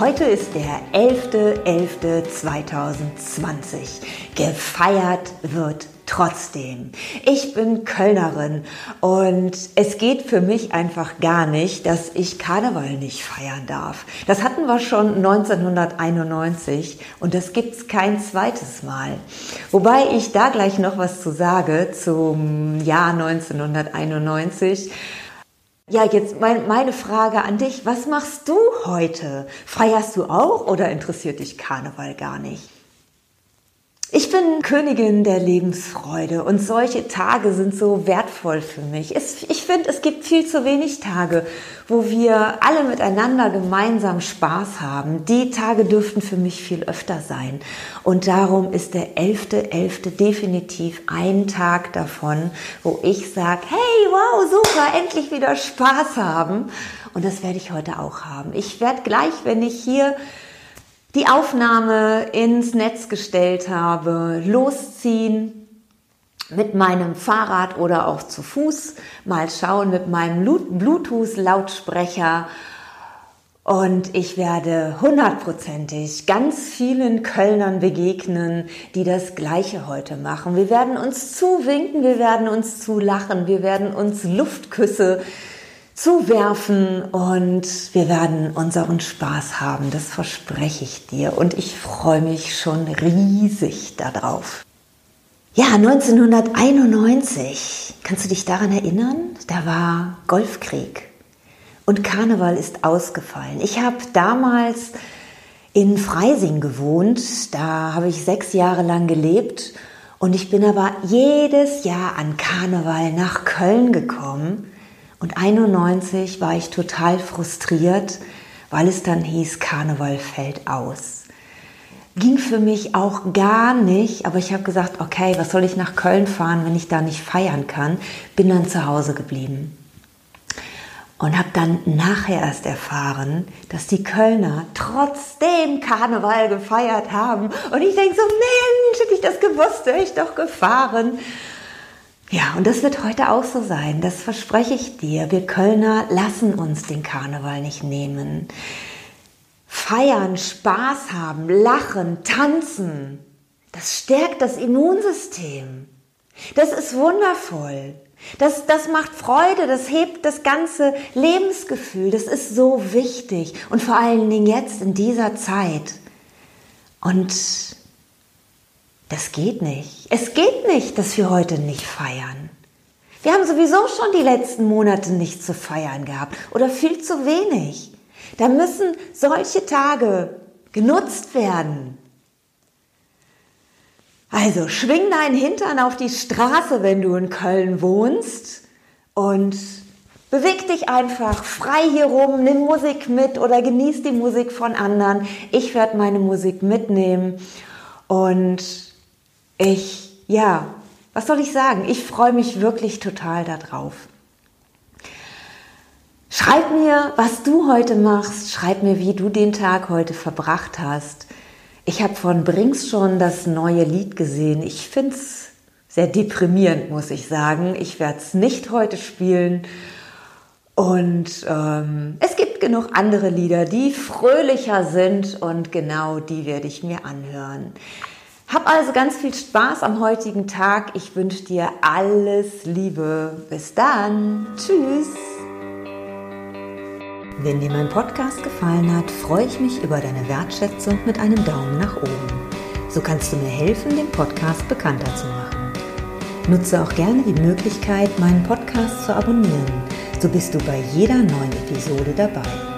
Heute ist der 11.11.2020. Gefeiert wird trotzdem. Ich bin Kölnerin und es geht für mich einfach gar nicht, dass ich Karneval nicht feiern darf. Das hatten wir schon 1991 und das gibt's kein zweites Mal. Wobei ich da gleich noch was zu sage zum Jahr 1991. Ja, jetzt mein, meine Frage an dich. Was machst du heute? Feierst du auch oder interessiert dich Karneval gar nicht? Ich bin Königin der Lebensfreude und solche Tage sind so wertvoll für mich. Ich finde, es gibt viel zu wenig Tage, wo wir alle miteinander gemeinsam Spaß haben. Die Tage dürften für mich viel öfter sein. Und darum ist der 11.11. .11. definitiv ein Tag davon, wo ich sage, hey, wow, super, endlich wieder Spaß haben. Und das werde ich heute auch haben. Ich werde gleich, wenn ich hier die Aufnahme ins Netz gestellt habe, losziehen mit meinem Fahrrad oder auch zu Fuß, mal schauen mit meinem Bluetooth-Lautsprecher und ich werde hundertprozentig ganz vielen Kölnern begegnen, die das Gleiche heute machen. Wir werden uns zuwinken, wir werden uns zulachen, wir werden uns Luftküsse zuwerfen und wir werden unseren Spaß haben, das verspreche ich dir und ich freue mich schon riesig darauf. Ja, 1991, kannst du dich daran erinnern? Da war Golfkrieg und Karneval ist ausgefallen. Ich habe damals in Freising gewohnt, da habe ich sechs Jahre lang gelebt und ich bin aber jedes Jahr an Karneval nach Köln gekommen und 91 war ich total frustriert, weil es dann hieß, Karneval fällt aus. Ging für mich auch gar nicht, aber ich habe gesagt, okay, was soll ich nach Köln fahren, wenn ich da nicht feiern kann? Bin dann zu Hause geblieben. Und habe dann nachher erst erfahren, dass die Kölner trotzdem Karneval gefeiert haben. Und ich denke so, Mensch, hätte ich das gewusst, wäre ich doch gefahren. Ja, und das wird heute auch so sein. Das verspreche ich dir. Wir Kölner lassen uns den Karneval nicht nehmen. Feiern, Spaß haben, lachen, tanzen. Das stärkt das Immunsystem. Das ist wundervoll. Das, das macht Freude, das hebt das ganze Lebensgefühl. Das ist so wichtig. Und vor allen Dingen jetzt in dieser Zeit. Und das geht nicht. Es geht nicht, dass wir heute nicht feiern. Wir haben sowieso schon die letzten Monate nicht zu feiern gehabt oder viel zu wenig. Da müssen solche Tage genutzt werden. Also schwing deinen Hintern auf die Straße, wenn du in Köln wohnst und beweg dich einfach frei hier rum, nimm Musik mit oder genieß die Musik von anderen. Ich werde meine Musik mitnehmen und ich, ja, was soll ich sagen? Ich freue mich wirklich total darauf. Schreib mir, was du heute machst. Schreib mir, wie du den Tag heute verbracht hast. Ich habe von Brings schon das neue Lied gesehen. Ich finde es sehr deprimierend, muss ich sagen. Ich werde es nicht heute spielen. Und ähm, es gibt genug andere Lieder, die fröhlicher sind und genau die werde ich mir anhören. Hab also ganz viel Spaß am heutigen Tag. Ich wünsche dir alles Liebe. Bis dann. Tschüss. Wenn dir mein Podcast gefallen hat, freue ich mich über deine Wertschätzung mit einem Daumen nach oben. So kannst du mir helfen, den Podcast bekannter zu machen. Nutze auch gerne die Möglichkeit, meinen Podcast zu abonnieren. So bist du bei jeder neuen Episode dabei.